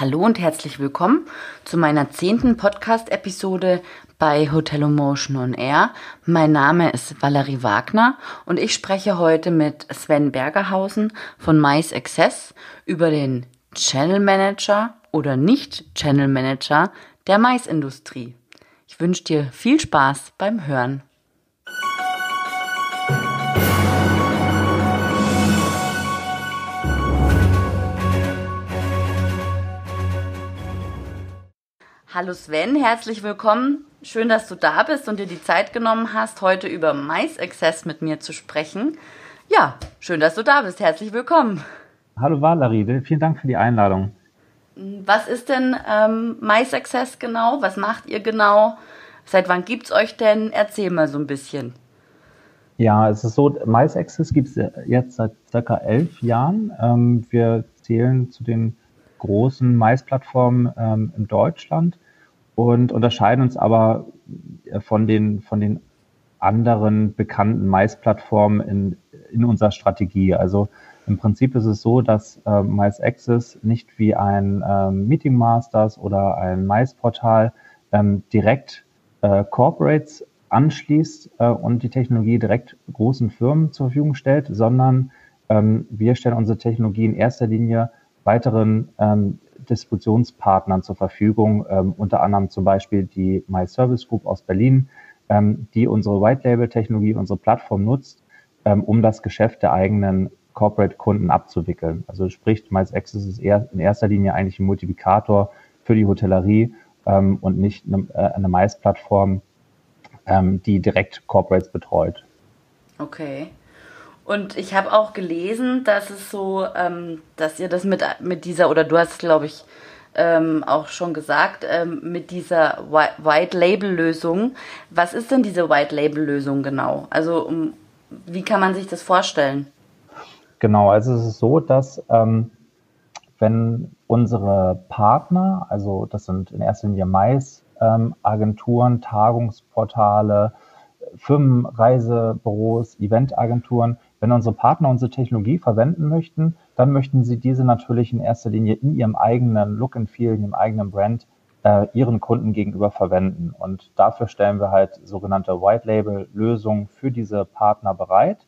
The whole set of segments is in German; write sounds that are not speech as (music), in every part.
Hallo und herzlich willkommen zu meiner zehnten Podcast-Episode bei Hotelomotion on Air. Mein Name ist Valerie Wagner und ich spreche heute mit Sven Bergerhausen von Mais Access über den Channel Manager oder nicht Channel Manager der Maisindustrie. Ich wünsche dir viel Spaß beim Hören. Hallo Sven, herzlich willkommen. Schön, dass du da bist und dir die Zeit genommen hast, heute über Mais Access mit mir zu sprechen. Ja, schön, dass du da bist. Herzlich willkommen. Hallo Valerie, vielen Dank für die Einladung. Was ist denn ähm, Mais Access genau? Was macht ihr genau? Seit wann gibt es euch denn? Erzähl mal so ein bisschen. Ja, es ist so, Mais Access gibt es jetzt seit circa elf Jahren. Ähm, wir zählen zu den großen Mais-Plattformen ähm, in Deutschland und unterscheiden uns aber äh, von den, von den anderen bekannten Mais-Plattformen in, in unserer Strategie. Also im Prinzip ist es so, dass äh, Mais Access nicht wie ein ähm, Meeting Masters oder ein Mais-Portal ähm, direkt äh, Corporates anschließt äh, und die Technologie direkt großen Firmen zur Verfügung stellt, sondern ähm, wir stellen unsere Technologie in erster Linie weiteren ähm, Distributionspartnern zur Verfügung, ähm, unter anderem zum Beispiel die My Service Group aus Berlin, ähm, die unsere White Label Technologie, unsere Plattform nutzt, ähm, um das Geschäft der eigenen Corporate Kunden abzuwickeln. Also sprich, My Access ist eher in erster Linie eigentlich ein Multiplikator für die Hotellerie ähm, und nicht eine, äh, eine Mais-Plattform, ähm, die direkt Corporates betreut. Okay. Und ich habe auch gelesen, dass es so, ähm, dass ihr das mit, mit dieser, oder du hast glaube ich, ähm, auch schon gesagt, ähm, mit dieser White Label Lösung. Was ist denn diese White Label Lösung genau? Also um, wie kann man sich das vorstellen? Genau, also es ist so, dass ähm, wenn unsere Partner, also das sind in erster Linie Mais, ähm, Agenturen, Tagungsportale, Firmenreisebüros, Eventagenturen, wenn unsere Partner unsere Technologie verwenden möchten, dann möchten sie diese natürlich in erster Linie in ihrem eigenen Look and Feel, in ihrem eigenen Brand äh, ihren Kunden gegenüber verwenden. Und dafür stellen wir halt sogenannte White Label Lösungen für diese Partner bereit.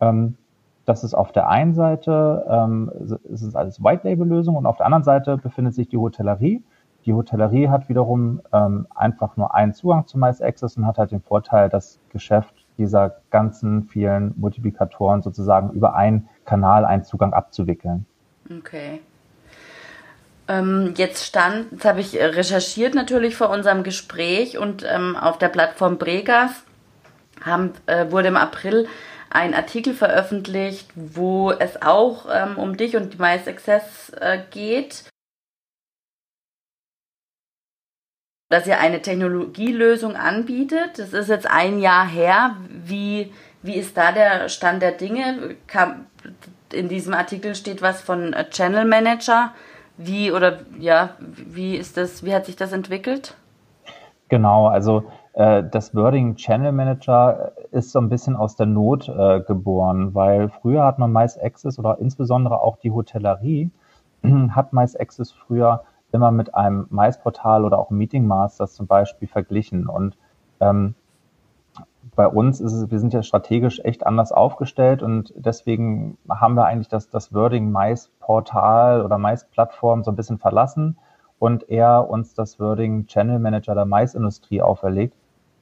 Ähm, das ist auf der einen Seite, ähm, ist es alles White Label Lösung und auf der anderen Seite befindet sich die Hotellerie. Die Hotellerie hat wiederum ähm, einfach nur einen Zugang zu Access und hat halt den Vorteil, das Geschäft dieser ganzen vielen Multiplikatoren sozusagen über einen Kanal einen Zugang abzuwickeln. Okay. Ähm, jetzt stand, jetzt habe ich recherchiert natürlich vor unserem Gespräch und ähm, auf der Plattform Bregas haben, äh, wurde im April ein Artikel veröffentlicht, wo es auch ähm, um dich und die Access äh, geht. Dass ihr eine Technologielösung anbietet. Das ist jetzt ein Jahr her. Wie, wie ist da der Stand der Dinge? in diesem Artikel steht was von Channel Manager. Wie oder ja, wie ist das, wie hat sich das entwickelt? Genau, also äh, das Wording Channel Manager ist so ein bisschen aus der Not äh, geboren, weil früher hat man meist Access oder insbesondere auch die Hotellerie (clears throat) hat meist Access früher immer mit einem Mais-Portal oder auch Meeting Masters zum Beispiel verglichen. Und ähm, bei uns ist es, wir sind ja strategisch echt anders aufgestellt und deswegen haben wir eigentlich das, das Wording Mais-Portal oder Mais-Plattform so ein bisschen verlassen und eher uns das Wording Channel Manager der Mais-Industrie auferlegt,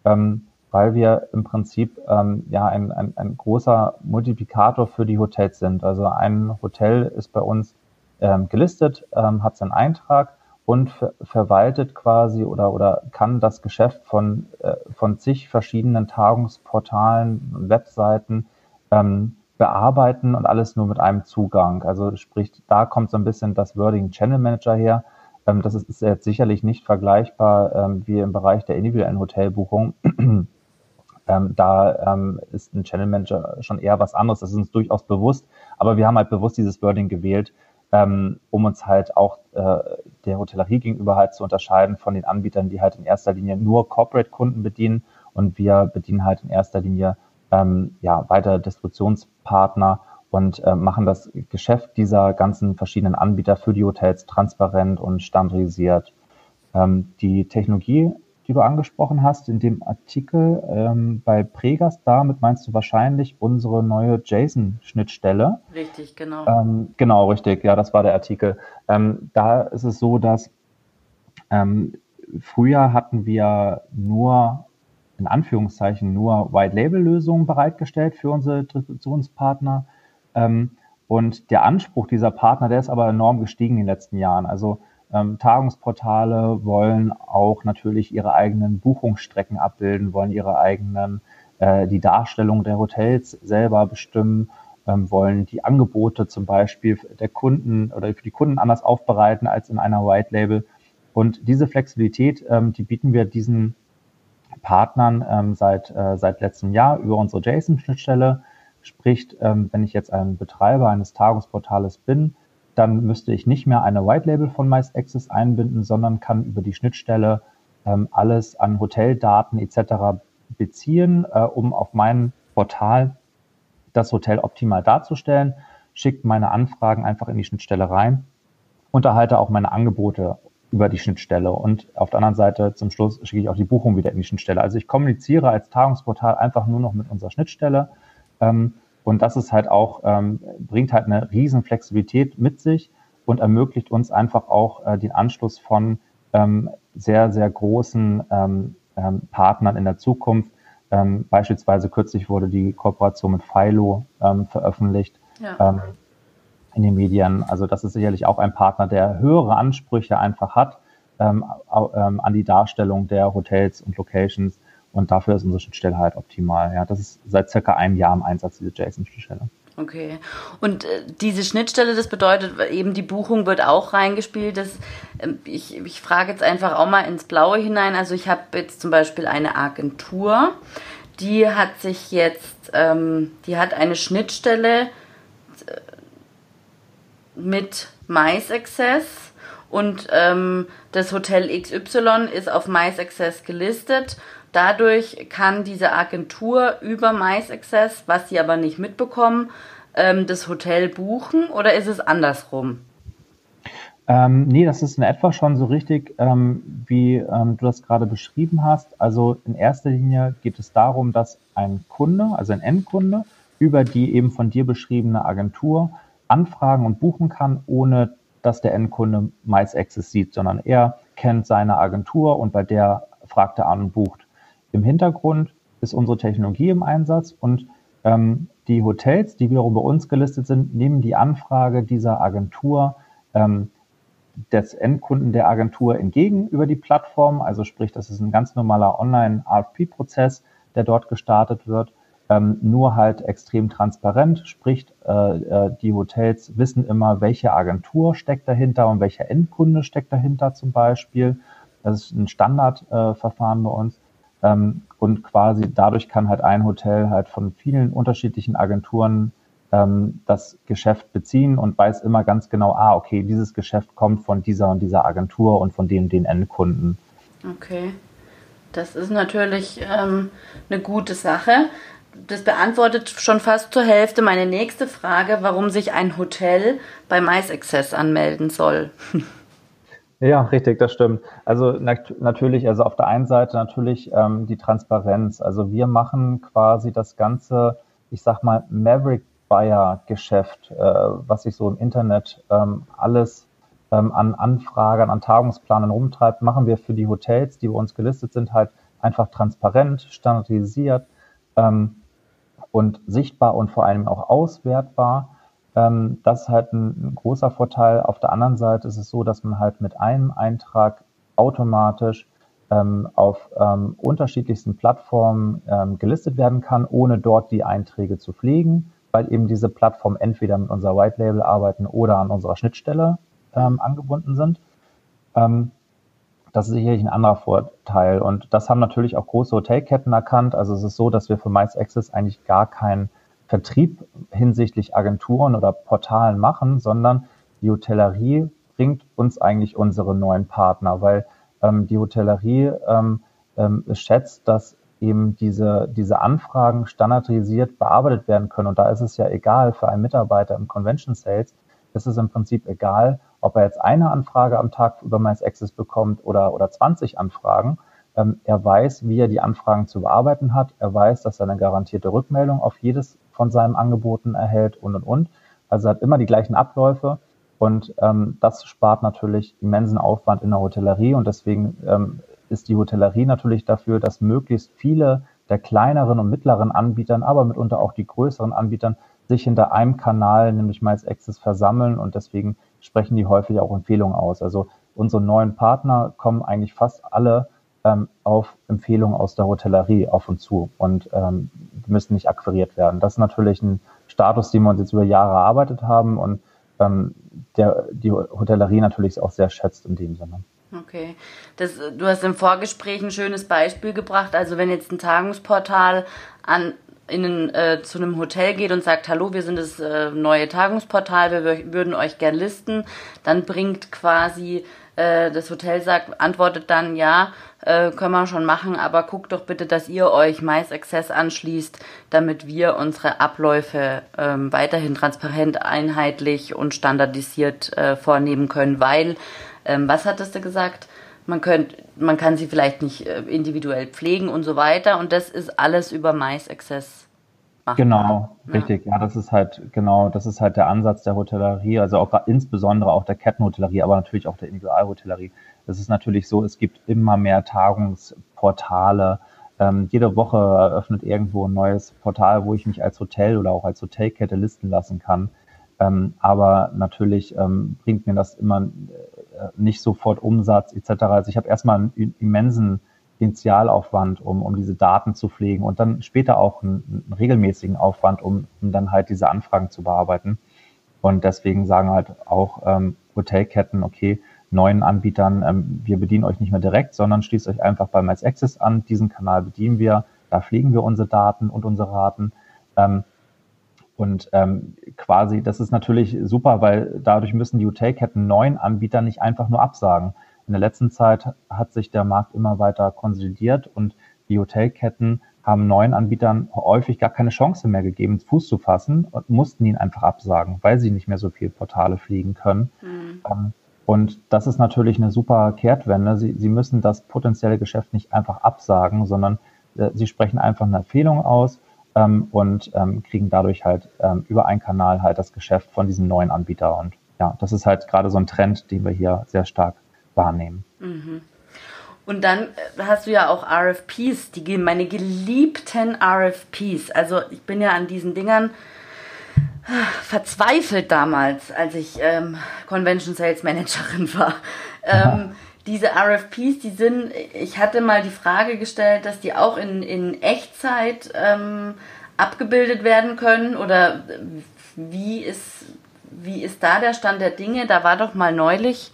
ähm, weil wir im Prinzip ähm, ja ein, ein, ein großer Multiplikator für die Hotels sind. Also ein Hotel ist bei uns ähm, gelistet, ähm, hat seinen Eintrag und ver verwaltet quasi oder, oder kann das Geschäft von, äh, von zig verschiedenen Tagungsportalen und Webseiten ähm, bearbeiten und alles nur mit einem Zugang. Also sprich, da kommt so ein bisschen das Wording Channel Manager her. Ähm, das ist, ist jetzt sicherlich nicht vergleichbar ähm, wie im Bereich der individuellen Hotelbuchung. (clears throat) Ähm, da ähm, ist ein Channel Manager schon eher was anderes. Das ist uns durchaus bewusst. Aber wir haben halt bewusst dieses Wording gewählt, ähm, um uns halt auch äh, der Hotellerie gegenüber halt zu unterscheiden von den Anbietern, die halt in erster Linie nur Corporate-Kunden bedienen und wir bedienen halt in erster Linie ähm, ja, weitere Distributionspartner und äh, machen das Geschäft dieser ganzen verschiedenen Anbieter für die Hotels transparent und standardisiert. Ähm, die Technologie, die du angesprochen hast in dem Artikel ähm, bei Pregas, damit meinst du wahrscheinlich unsere neue JSON-Schnittstelle. Richtig, genau. Ähm, genau, richtig. Ja, das war der Artikel. Ähm, da ist es so, dass ähm, früher hatten wir nur in Anführungszeichen nur White-Label-Lösungen bereitgestellt für unsere Distributionspartner. Ähm, und der Anspruch dieser Partner, der ist aber enorm gestiegen in den letzten Jahren. Also ähm, Tagungsportale wollen auch natürlich ihre eigenen Buchungsstrecken abbilden, wollen ihre eigenen, äh, die Darstellung der Hotels selber bestimmen, ähm, wollen die Angebote zum Beispiel der Kunden oder für die Kunden anders aufbereiten als in einer White Label. Und diese Flexibilität, ähm, die bieten wir diesen Partnern ähm, seit, äh, seit letztem Jahr über unsere JSON-Schnittstelle. Sprich, ähm, wenn ich jetzt ein Betreiber eines Tagungsportales bin, dann müsste ich nicht mehr eine White Label von Meist Access einbinden, sondern kann über die Schnittstelle ähm, alles an Hoteldaten etc. beziehen, äh, um auf meinem Portal das Hotel optimal darzustellen, schickt meine Anfragen einfach in die Schnittstelle rein und erhalte auch meine Angebote über die Schnittstelle. Und auf der anderen Seite zum Schluss schicke ich auch die Buchung wieder in die Schnittstelle. Also ich kommuniziere als Tagungsportal einfach nur noch mit unserer Schnittstelle. Ähm, und das ist halt auch, ähm, bringt halt eine riesen Flexibilität mit sich und ermöglicht uns einfach auch äh, den Anschluss von ähm, sehr, sehr großen ähm, ähm, Partnern in der Zukunft. Ähm, beispielsweise kürzlich wurde die Kooperation mit Philo ähm, veröffentlicht ja. ähm, in den Medien. Also das ist sicherlich auch ein Partner, der höhere Ansprüche einfach hat ähm, ähm, an die Darstellung der Hotels und Locations und dafür ist unsere Schnittstelle halt optimal. Ja, das ist seit circa einem Jahr im Einsatz, diese JSON-Schnittstelle. Okay. Und äh, diese Schnittstelle, das bedeutet eben, die Buchung wird auch reingespielt. Das, äh, ich, ich frage jetzt einfach auch mal ins Blaue hinein. Also ich habe jetzt zum Beispiel eine Agentur, die hat sich jetzt, ähm, die hat eine Schnittstelle äh, mit MySuccess und ähm, das Hotel XY ist auf MySuccess gelistet Dadurch kann diese Agentur über MySuccess, was sie aber nicht mitbekommen, ähm, das Hotel buchen oder ist es andersrum? Ähm, nee, das ist in etwa schon so richtig, ähm, wie ähm, du das gerade beschrieben hast. Also in erster Linie geht es darum, dass ein Kunde, also ein Endkunde, über die eben von dir beschriebene Agentur anfragen und buchen kann, ohne dass der Endkunde MySuccess sieht, sondern er kennt seine Agentur und bei der fragt er an und bucht. Im Hintergrund ist unsere Technologie im Einsatz und ähm, die Hotels, die wiederum bei uns gelistet sind, nehmen die Anfrage dieser Agentur ähm, des Endkunden der Agentur entgegen über die Plattform. Also sprich, das ist ein ganz normaler Online-RFP-Prozess, der dort gestartet wird. Ähm, nur halt extrem transparent, sprich, äh, äh, die Hotels wissen immer, welche Agentur steckt dahinter und welcher Endkunde steckt dahinter zum Beispiel. Das ist ein Standardverfahren äh, bei uns. Ähm, und quasi dadurch kann halt ein Hotel halt von vielen unterschiedlichen Agenturen ähm, das Geschäft beziehen und weiß immer ganz genau, ah, okay, dieses Geschäft kommt von dieser und dieser Agentur und von den den Endkunden. Okay. Das ist natürlich ähm, eine gute Sache. Das beantwortet schon fast zur Hälfte meine nächste Frage, warum sich ein Hotel bei MySuccess anmelden soll. (laughs) Ja, richtig, das stimmt. Also nat natürlich, also auf der einen Seite natürlich ähm, die Transparenz. Also wir machen quasi das ganze, ich sag mal, Maverick Buyer Geschäft, äh, was sich so im Internet ähm, alles ähm, an Anfragen, an Tagungsplanen rumtreibt, machen wir für die Hotels, die bei uns gelistet sind, halt einfach transparent, standardisiert ähm, und sichtbar und vor allem auch auswertbar. Ähm, das ist halt ein, großer Vorteil. Auf der anderen Seite ist es so, dass man halt mit einem Eintrag automatisch ähm, auf ähm, unterschiedlichsten Plattformen ähm, gelistet werden kann, ohne dort die Einträge zu pflegen, weil eben diese Plattformen entweder mit unserer White Label arbeiten oder an unserer Schnittstelle ähm, angebunden sind. Ähm, das ist sicherlich ein anderer Vorteil. Und das haben natürlich auch große Hotelketten erkannt. Also es ist so, dass wir für Mice Access eigentlich gar keinen Vertrieb hinsichtlich Agenturen oder Portalen machen, sondern die Hotellerie bringt uns eigentlich unsere neuen Partner, weil ähm, die Hotellerie ähm, ähm, schätzt, dass eben diese, diese Anfragen standardisiert bearbeitet werden können. Und da ist es ja egal für einen Mitarbeiter im Convention Sales, ist es im Prinzip egal, ob er jetzt eine Anfrage am Tag über MyAccess bekommt oder, oder 20 Anfragen. Ähm, er weiß, wie er die Anfragen zu bearbeiten hat. Er weiß, dass er eine garantierte Rückmeldung auf jedes von seinen Angeboten erhält und, und, und. Also hat immer die gleichen Abläufe. Und ähm, das spart natürlich immensen Aufwand in der Hotellerie. Und deswegen ähm, ist die Hotellerie natürlich dafür, dass möglichst viele der kleineren und mittleren Anbietern, aber mitunter auch die größeren Anbietern sich hinter einem Kanal, nämlich Miles Access, versammeln und deswegen sprechen die häufig auch Empfehlungen aus. Also unsere neuen Partner kommen eigentlich fast alle ähm, auf Empfehlungen aus der Hotellerie auf uns zu und ähm, müssen nicht akquiriert werden. Das ist natürlich ein Status, den wir uns jetzt über Jahre erarbeitet haben und ähm, der die Hotellerie natürlich auch sehr schätzt in dem Sinne. Okay. Das, du hast im Vorgespräch ein schönes Beispiel gebracht. Also wenn jetzt ein Tagungsportal an in, äh, zu einem Hotel geht und sagt, hallo, wir sind das äh, neue Tagungsportal, wir würden euch gern listen, dann bringt quasi äh, das Hotel sagt, antwortet dann, ja, äh, können wir schon machen, aber guckt doch bitte, dass ihr euch Mais Access anschließt, damit wir unsere Abläufe ähm, weiterhin transparent, einheitlich und standardisiert äh, vornehmen können, weil ähm, was hattest du gesagt? Man, könnt, man kann sie vielleicht nicht äh, individuell pflegen und so weiter. Und das ist alles über Mais Access machbar. Genau, ja. richtig. Ja, das ist halt, genau, das ist halt der Ansatz der Hotellerie, also auch insbesondere auch der Kettenhotellerie, aber natürlich auch der Individualhotellerie. Es ist natürlich so, es gibt immer mehr Tagungsportale. Ähm, jede Woche eröffnet irgendwo ein neues Portal, wo ich mich als Hotel oder auch als Hotelkette listen lassen kann. Ähm, aber natürlich ähm, bringt mir das immer äh, nicht sofort Umsatz etc. Also ich habe erstmal einen immensen Initialaufwand, um, um diese Daten zu pflegen und dann später auch einen, einen regelmäßigen Aufwand, um, um, dann halt diese Anfragen zu bearbeiten. Und deswegen sagen halt auch ähm, Hotelketten, okay, neuen Anbietern, ähm, wir bedienen euch nicht mehr direkt, sondern schließt euch einfach bei Miles Access an. Diesen Kanal bedienen wir, da pflegen wir unsere Daten und unsere Raten. Ähm, und ähm, quasi, das ist natürlich super, weil dadurch müssen die Hotelketten neuen Anbietern nicht einfach nur absagen. In der letzten Zeit hat sich der Markt immer weiter konsolidiert und die Hotelketten haben neuen Anbietern häufig gar keine Chance mehr gegeben, Fuß zu fassen und mussten ihn einfach absagen, weil sie nicht mehr so viel Portale fliegen können. Mhm. Und das ist natürlich eine super Kehrtwende. Sie, sie müssen das potenzielle Geschäft nicht einfach absagen, sondern äh, sie sprechen einfach eine Empfehlung aus ähm, und ähm, kriegen dadurch halt ähm, über einen Kanal halt das Geschäft von diesem neuen Anbieter. Und ja, das ist halt gerade so ein Trend, den wir hier sehr stark wahrnehmen. Mhm. Und dann äh, hast du ja auch RFPs, die meine geliebten RFPs. Also ich bin ja an diesen Dingern äh, verzweifelt damals, als ich ähm, Convention Sales Managerin (laughs) war. Ähm, diese RFPs, die sind, ich hatte mal die Frage gestellt, dass die auch in, in Echtzeit ähm, abgebildet werden können oder wie ist, wie ist da der Stand der Dinge? Da war doch mal neulich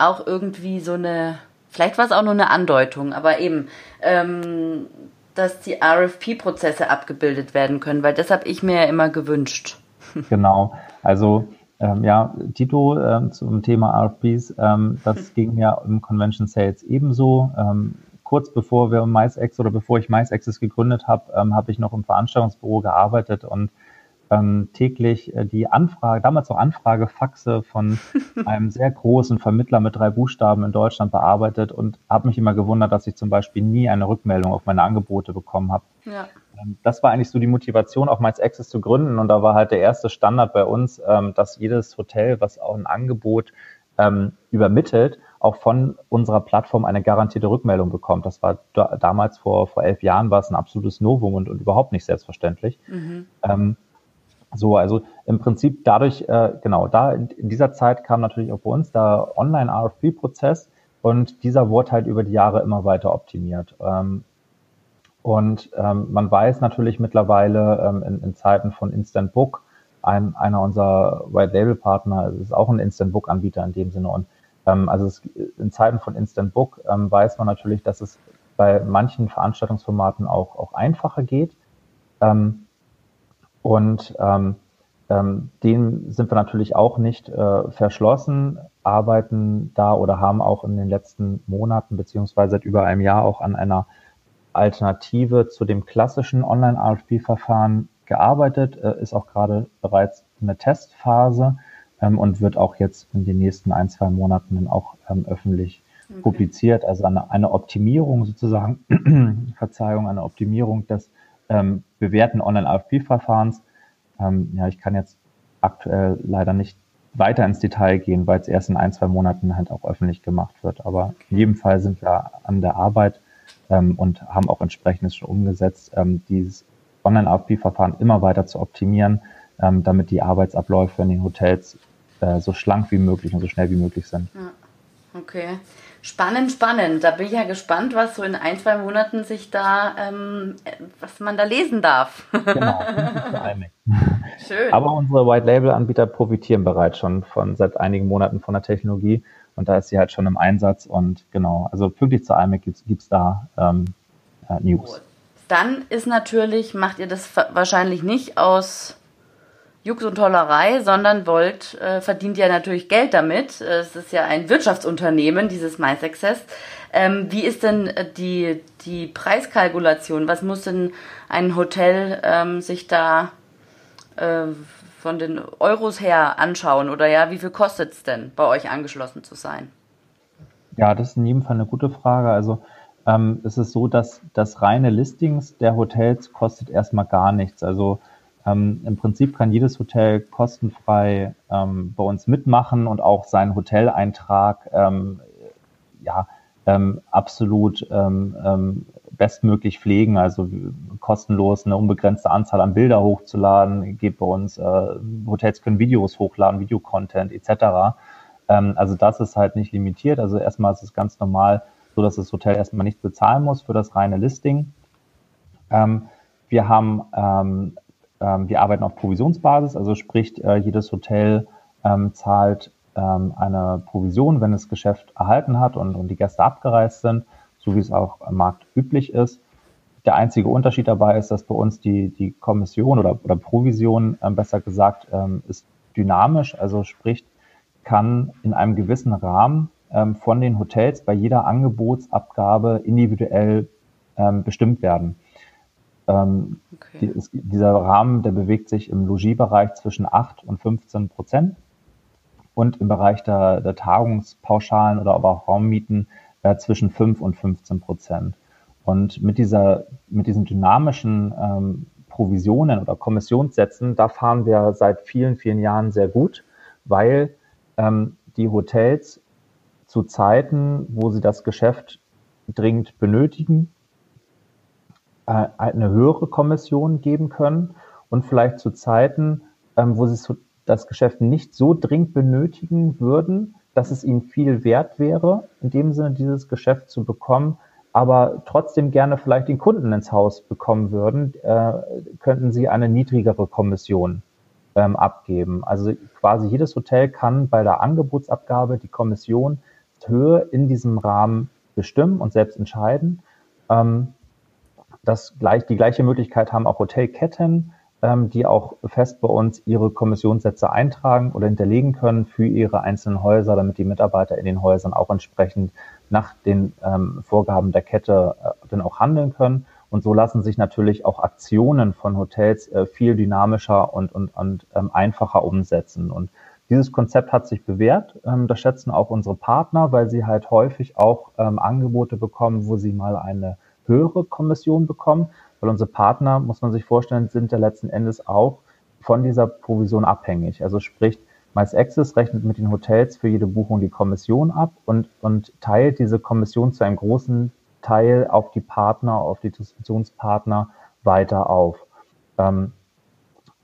auch irgendwie so eine, vielleicht war es auch nur eine Andeutung, aber eben, ähm, dass die RFP-Prozesse abgebildet werden können, weil das habe ich mir ja immer gewünscht. (laughs) Genau, also ähm, ja, Tito ähm, zum Thema RFPs, ähm, das (laughs) ging ja im Convention Sales ebenso. Ähm, kurz bevor wir MySex oder bevor ich MySexes gegründet habe, ähm, habe ich noch im Veranstaltungsbüro gearbeitet und ähm, täglich äh, die Anfrage, damals noch Anfragefaxe von (laughs) einem sehr großen Vermittler mit drei Buchstaben in Deutschland bearbeitet und habe mich immer gewundert, dass ich zum Beispiel nie eine Rückmeldung auf meine Angebote bekommen habe. Ja. Ähm, das war eigentlich so die Motivation, auch Miles Access zu gründen. Und da war halt der erste Standard bei uns, ähm, dass jedes Hotel, was auch ein Angebot ähm, übermittelt, auch von unserer Plattform eine garantierte Rückmeldung bekommt. Das war da, damals vor, vor elf Jahren war es ein absolutes Novum und, und überhaupt nicht selbstverständlich. Mhm. Ähm, so, also im Prinzip dadurch, äh, genau, da in, in, dieser Zeit kam natürlich auch bei uns der Online-RFP-Prozess und dieser wurde halt über die Jahre immer weiter optimiert. Ähm, und ähm, man weiß natürlich mittlerweile ähm, in, in, Zeiten von Instant Book, ein, einer unserer White Label Partner ist auch ein Instant Book Anbieter in dem Sinne. Und ähm, also es, in Zeiten von Instant Book ähm, weiß man natürlich, dass es bei manchen Veranstaltungsformaten auch, auch einfacher geht. Ähm, und ähm, ähm, dem sind wir natürlich auch nicht äh, verschlossen, arbeiten da oder haben auch in den letzten Monaten beziehungsweise seit über einem Jahr auch an einer Alternative zu dem klassischen Online-RFP-Verfahren gearbeitet, äh, ist auch gerade bereits in der Testphase ähm, und wird auch jetzt in den nächsten ein, zwei Monaten dann auch ähm, öffentlich okay. publiziert. Also eine, eine Optimierung sozusagen, (clears throat) Verzeihung, eine Optimierung des ähm, bewährten Online-RFP-Verfahrens. Ähm, ja, ich kann jetzt aktuell leider nicht weiter ins Detail gehen, weil es erst in ein, zwei Monaten halt auch öffentlich gemacht wird. Aber okay. in jedem Fall sind wir an der Arbeit ähm, und haben auch entsprechendes schon umgesetzt, ähm, dieses Online-AFP-Verfahren immer weiter zu optimieren, ähm, damit die Arbeitsabläufe in den Hotels äh, so schlank wie möglich und so schnell wie möglich sind. Ja. Okay. Spannend, spannend. Da bin ich ja gespannt, was so in ein, zwei Monaten sich da, ähm, was man da lesen darf. Genau. (laughs) Schön. Aber unsere White Label Anbieter profitieren bereits schon von seit einigen Monaten von der Technologie und da ist sie halt schon im Einsatz und genau, also pünktlich zur IMAC gibt es da ähm, äh, News. Dann ist natürlich, macht ihr das wahrscheinlich nicht aus Jux und Tollerei, sondern Volt äh, verdient ja natürlich Geld damit. Es ist ja ein Wirtschaftsunternehmen, dieses MySuccess. Ähm, wie ist denn äh, die, die Preiskalkulation? Was muss denn ein Hotel ähm, sich da äh, von den Euros her anschauen? Oder ja, wie viel kostet es denn, bei euch angeschlossen zu sein? Ja, das ist in jedem Fall eine gute Frage. Also ähm, es ist so, dass das reine Listings der Hotels kostet erstmal gar nichts. Also ähm, Im Prinzip kann jedes Hotel kostenfrei ähm, bei uns mitmachen und auch seinen Hoteleintrag ähm, ja, ähm, absolut ähm, ähm, bestmöglich pflegen, also kostenlos eine unbegrenzte Anzahl an Bilder hochzuladen, geht bei uns, äh, Hotels können Videos hochladen, Videocontent etc. also das ist halt nicht limitiert. Also erstmal ist es ganz normal so, dass das Hotel erstmal nichts bezahlen muss für das reine Listing. wir haben wir arbeiten auf Provisionsbasis, also sprich, äh, jedes Hotel ähm, zahlt ähm, eine Provision, wenn es Geschäft erhalten hat und, und die Gäste abgereist sind, so wie es auch am Markt üblich ist. Der einzige Unterschied dabei ist, dass bei uns die, die Kommission oder, oder Provision, äh, besser gesagt, ähm, ist dynamisch, also sprich, kann in einem gewissen Rahmen ähm, von den Hotels bei jeder Angebotsabgabe individuell ähm, bestimmt werden. Ähm, okay. die, es, dieser Rahmen, der bewegt sich im Logiebereich zwischen 8 und 15 Prozent und im Bereich der, der Tagungspauschalen oder aber auch Raummieten äh, zwischen 5 und 15 Prozent. Und mit dieser, mit diesen dynamischen ähm, Provisionen oder Kommissionssätzen, da fahren wir seit vielen, vielen Jahren sehr gut, weil ähm, die Hotels zu Zeiten, wo sie das Geschäft dringend benötigen, eine höhere Kommission geben können und vielleicht zu Zeiten, ähm, wo sie das Geschäft nicht so dringend benötigen würden, dass es ihnen viel wert wäre, in dem Sinne dieses Geschäft zu bekommen, aber trotzdem gerne vielleicht den Kunden ins Haus bekommen würden, äh, könnten sie eine niedrigere Kommission ähm, abgeben. Also quasi jedes Hotel kann bei der Angebotsabgabe die Kommissionshöhe in diesem Rahmen bestimmen und selbst entscheiden. Ähm, das gleich, die gleiche Möglichkeit haben auch Hotelketten, ähm, die auch fest bei uns ihre Kommissionssätze eintragen oder hinterlegen können für ihre einzelnen Häuser, damit die Mitarbeiter in den Häusern auch entsprechend nach den ähm, Vorgaben der Kette äh, dann auch handeln können. Und so lassen sich natürlich auch Aktionen von Hotels äh, viel dynamischer und, und, und ähm, einfacher umsetzen. Und dieses Konzept hat sich bewährt. Ähm, das schätzen auch unsere Partner, weil sie halt häufig auch ähm, Angebote bekommen, wo sie mal eine höhere Kommission bekommen, weil unsere Partner, muss man sich vorstellen, sind ja letzten Endes auch von dieser Provision abhängig. Also sprich, MySaccess rechnet mit den Hotels für jede Buchung die Kommission ab und, und teilt diese Kommission zu einem großen Teil auf die Partner, auf die Distributionspartner weiter auf. Ähm,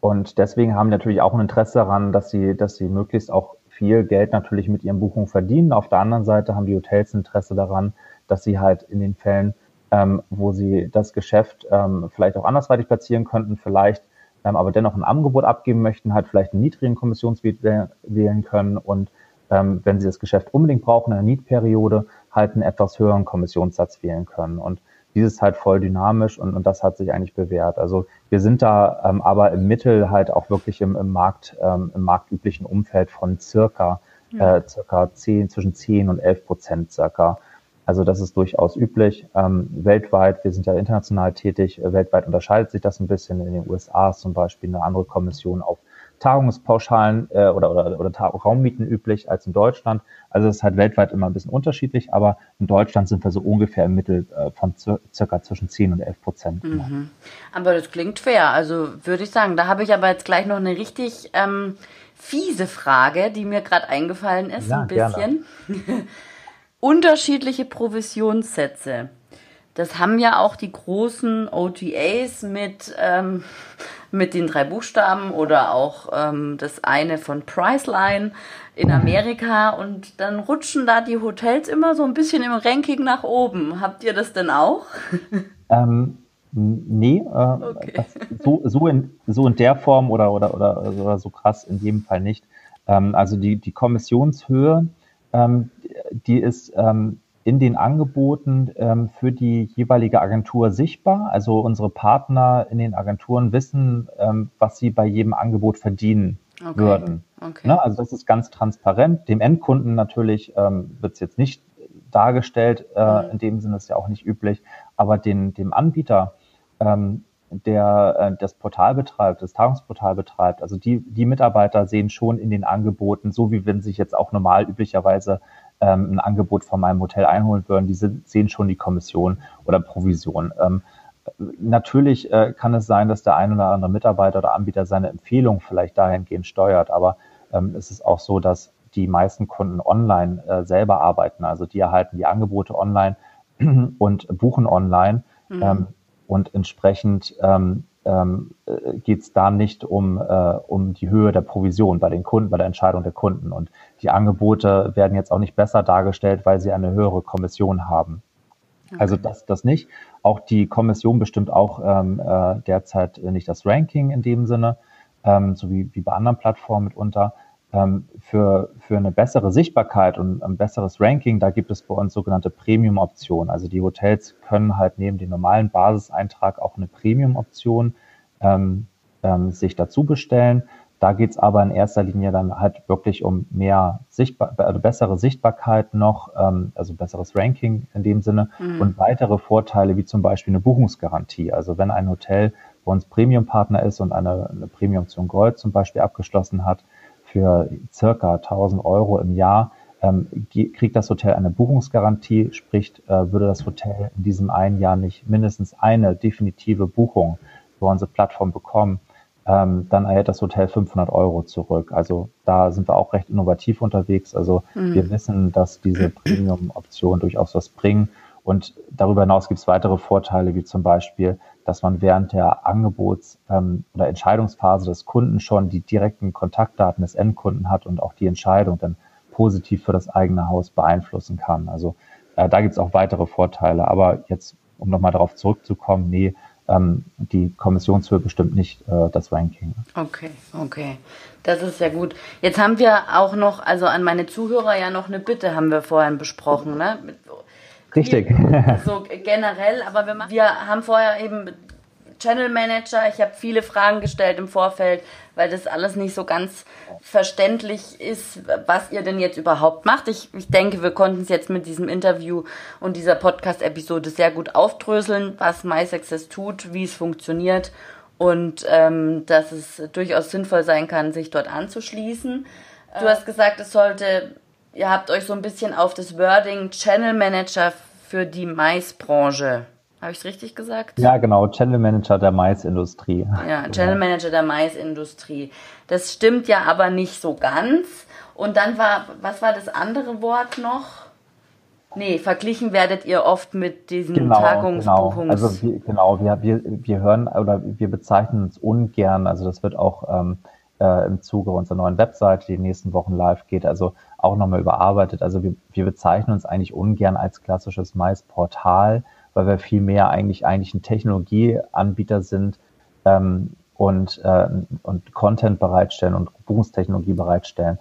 und deswegen haben natürlich auch ein Interesse daran, dass sie, dass sie möglichst auch viel Geld natürlich mit ihren Buchungen verdienen. Auf der anderen Seite haben die Hotels Interesse daran, dass sie halt in den Fällen ähm, wo sie das Geschäft ähm, vielleicht auch andersweitig platzieren könnten, vielleicht ähm, aber dennoch ein Angebot abgeben möchten, halt vielleicht einen niedrigen Kommissionswert wählen können und ähm, wenn sie das Geschäft unbedingt brauchen in der Niedperiode, halt einen etwas höheren Kommissionssatz wählen können. Und dieses ist halt voll dynamisch und, und das hat sich eigentlich bewährt. Also wir sind da ähm, aber im Mittel halt auch wirklich im, im Markt, ähm, im marktüblichen Umfeld von circa, ja. äh, circa 10, zwischen 10 und 11 Prozent circa. Also das ist durchaus üblich. Ähm, weltweit, wir sind ja international tätig, weltweit unterscheidet sich das ein bisschen. In den USA ist zum Beispiel eine andere Kommission auf Tagungspauschalen äh, oder, oder, oder Raummieten üblich als in Deutschland. Also es ist halt weltweit immer ein bisschen unterschiedlich, aber in Deutschland sind wir so ungefähr im Mittel äh, von circa zwischen 10 und 11 Prozent. Mhm. Aber das klingt fair. Also würde ich sagen, da habe ich aber jetzt gleich noch eine richtig ähm, fiese Frage, die mir gerade eingefallen ist, ja, ein bisschen. Unterschiedliche Provisionssätze. Das haben ja auch die großen OTAs mit, ähm, mit den drei Buchstaben oder auch ähm, das eine von Priceline in Amerika und dann rutschen da die Hotels immer so ein bisschen im Ranking nach oben. Habt ihr das denn auch? (laughs) Ähm, nee, äh, okay. so, so, in, so in der Form oder, oder, oder, oder so krass in jedem Fall nicht. Ähm, also die, die Kommissionshöhe, die ist ähm, in den Angeboten ähm, für die jeweilige Agentur sichtbar. Also unsere Partner in den Agenturen wissen, ähm, was sie bei jedem Angebot verdienen okay. würden. Okay. Ne? Also das ist ganz transparent. Dem Endkunden natürlich ähm, wird es jetzt nicht dargestellt, äh, mhm. in dem Sinne ist ja auch nicht üblich, aber den, dem Anbieter, ähm, der äh, das Portal betreibt, das Tagungsportal betreibt, also die, die Mitarbeiter sehen schon in den Angeboten, so wie wenn sich jetzt auch normal üblicherweise ähm, ein Angebot von meinem Hotel einholen würden, die sehen schon die Kommission oder Provision. Ähm, natürlich äh, kann es sein, dass der ein oder andere Mitarbeiter oder Anbieter seine Empfehlung vielleicht dahingehend steuert, aber ähm, es ist auch so, dass die meisten Kunden online äh, selber arbeiten. Also die erhalten die Angebote online (clears throat) und buchen online. Mhm. Ähm, und entsprechend ähm, ähm, äh, geht es da nicht um, äh, um die Höhe der Provision bei den Kunden, bei der Entscheidung der Kunden. Und die Angebote werden jetzt auch nicht besser dargestellt, weil sie eine höhere Kommission haben. Okay. Also das, das nicht. Auch die Kommission bestimmt auch ähm, äh, derzeit nicht das Ranking in dem Sinne, ähm, so wie, wie bei anderen Plattformen mitunter. Ähm, für, für eine bessere Sichtbarkeit und ein besseres Ranking, da gibt es bei uns sogenannte Premium-Optionen. Also die Hotels können halt neben dem normalen Basiseintrag auch eine Premium-Option ähm, ähm, sich dazu bestellen. Da geht es aber in erster Linie dann halt wirklich um mehr Sichtbar also bessere Sichtbarkeit noch, ähm, also besseres Ranking in dem Sinne mhm. und weitere Vorteile wie zum Beispiel eine Buchungsgarantie. Also wenn ein Hotel bei uns Premium-Partner ist und eine, eine Premium-Option Gold zum Beispiel abgeschlossen hat, für circa 1000 Euro im Jahr ähm, kriegt das Hotel eine Buchungsgarantie, sprich äh, würde das Hotel in diesem einen Jahr nicht mindestens eine definitive Buchung über unsere Plattform bekommen, ähm, dann erhält das Hotel 500 Euro zurück. Also da sind wir auch recht innovativ unterwegs. Also mhm. wir wissen, dass diese (clears throat) Premium-Optionen durchaus was bringen. Und darüber hinaus gibt es weitere Vorteile, wie zum Beispiel, dass man während der Angebots- ähm, oder Entscheidungsphase des Kunden schon die direkten Kontaktdaten des Endkunden hat und auch die Entscheidung dann positiv für das eigene Haus beeinflussen kann. Also äh, da gibt es auch weitere Vorteile. Aber jetzt, um nochmal darauf zurückzukommen, nee, ähm, die Kommissionshöhe bestimmt nicht äh, das Ranking. Okay, okay. Das ist sehr gut. Jetzt haben wir auch noch, also an meine Zuhörer ja noch eine Bitte haben wir vorhin besprochen, ne? Richtig. (laughs) So generell, aber wir, wir haben vorher eben Channel Manager. Ich habe viele Fragen gestellt im Vorfeld, weil das alles nicht so ganz verständlich ist, was ihr denn jetzt überhaupt macht. Ich, ich denke, wir konnten es jetzt mit diesem Interview und dieser Podcast-Episode sehr gut aufdröseln, was MySuccess tut, wie es funktioniert und ähm, dass es durchaus sinnvoll sein kann, sich dort anzuschließen. Du äh. hast gesagt, es sollte, ihr habt euch so ein bisschen auf das Wording Channel Manager für die Maisbranche habe ich es richtig gesagt? Ja, genau. Channel Manager der Maisindustrie. Ja, Channel Manager der Maisindustrie. Das stimmt ja aber nicht so ganz. Und dann war, was war das andere Wort noch? Nee, verglichen werdet ihr oft mit diesen genau, Tagungsbuchungs... Genau. Also wir, genau, wir, wir, wir hören oder wir bezeichnen uns ungern, also das wird auch ähm, äh, im Zuge unserer neuen Webseite, die in den nächsten Wochen live geht, also auch nochmal überarbeitet. Also wir, wir bezeichnen uns eigentlich ungern als klassisches Mais-Portal, weil wir viel mehr eigentlich eigentlich ein Technologieanbieter sind ähm, und, äh, und Content bereitstellen und Buchungstechnologie bereitstellen.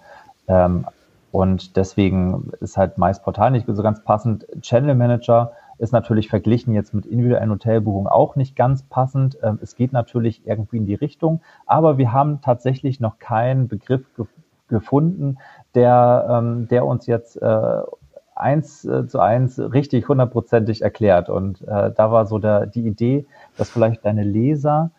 Ähm, und deswegen ist halt meist Portal nicht so ganz passend. Channel Manager ist natürlich verglichen jetzt mit individuellen Hotelbuchungen auch nicht ganz passend. Ähm, es geht natürlich irgendwie in die Richtung, aber wir haben tatsächlich noch keinen Begriff ge gefunden, der, ähm, der uns jetzt äh, eins äh, zu eins richtig hundertprozentig erklärt. Und äh, da war so der, die Idee, dass vielleicht deine Leser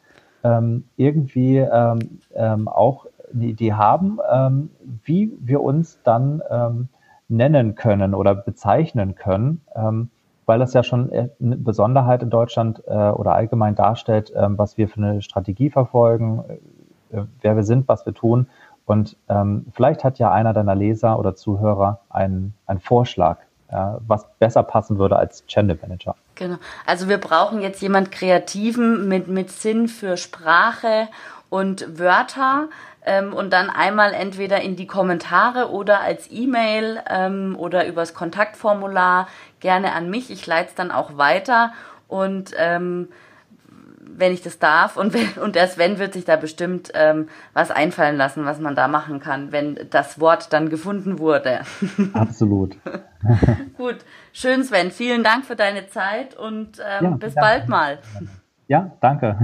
ähm, irgendwie ähm, ähm, auch eine Idee haben, ähm, wie wir uns dann ähm, nennen können oder bezeichnen können, ähm, weil das ja schon eine Besonderheit in Deutschland äh, oder allgemein darstellt, ähm, was wir für eine Strategie verfolgen, äh, wer wir sind, was wir tun. Und ähm, vielleicht hat ja einer deiner Leser oder Zuhörer einen, einen Vorschlag, äh, was besser passen würde als Channel Manager. Genau. Also wir brauchen jetzt jemand Kreativen mit, mit Sinn für Sprache und Wörter ähm, und dann einmal entweder in die Kommentare oder als E-Mail ähm, oder übers Kontaktformular gerne an mich. Ich leite es dann auch weiter und ähm, wenn ich das darf. Und, wenn, und der Sven wird sich da bestimmt ähm, was einfallen lassen, was man da machen kann, wenn das Wort dann gefunden wurde. (laughs) Absolut. (laughs) Gut, schön Sven. Vielen Dank für deine Zeit und ähm, ja, bis bald mal. Ja, danke.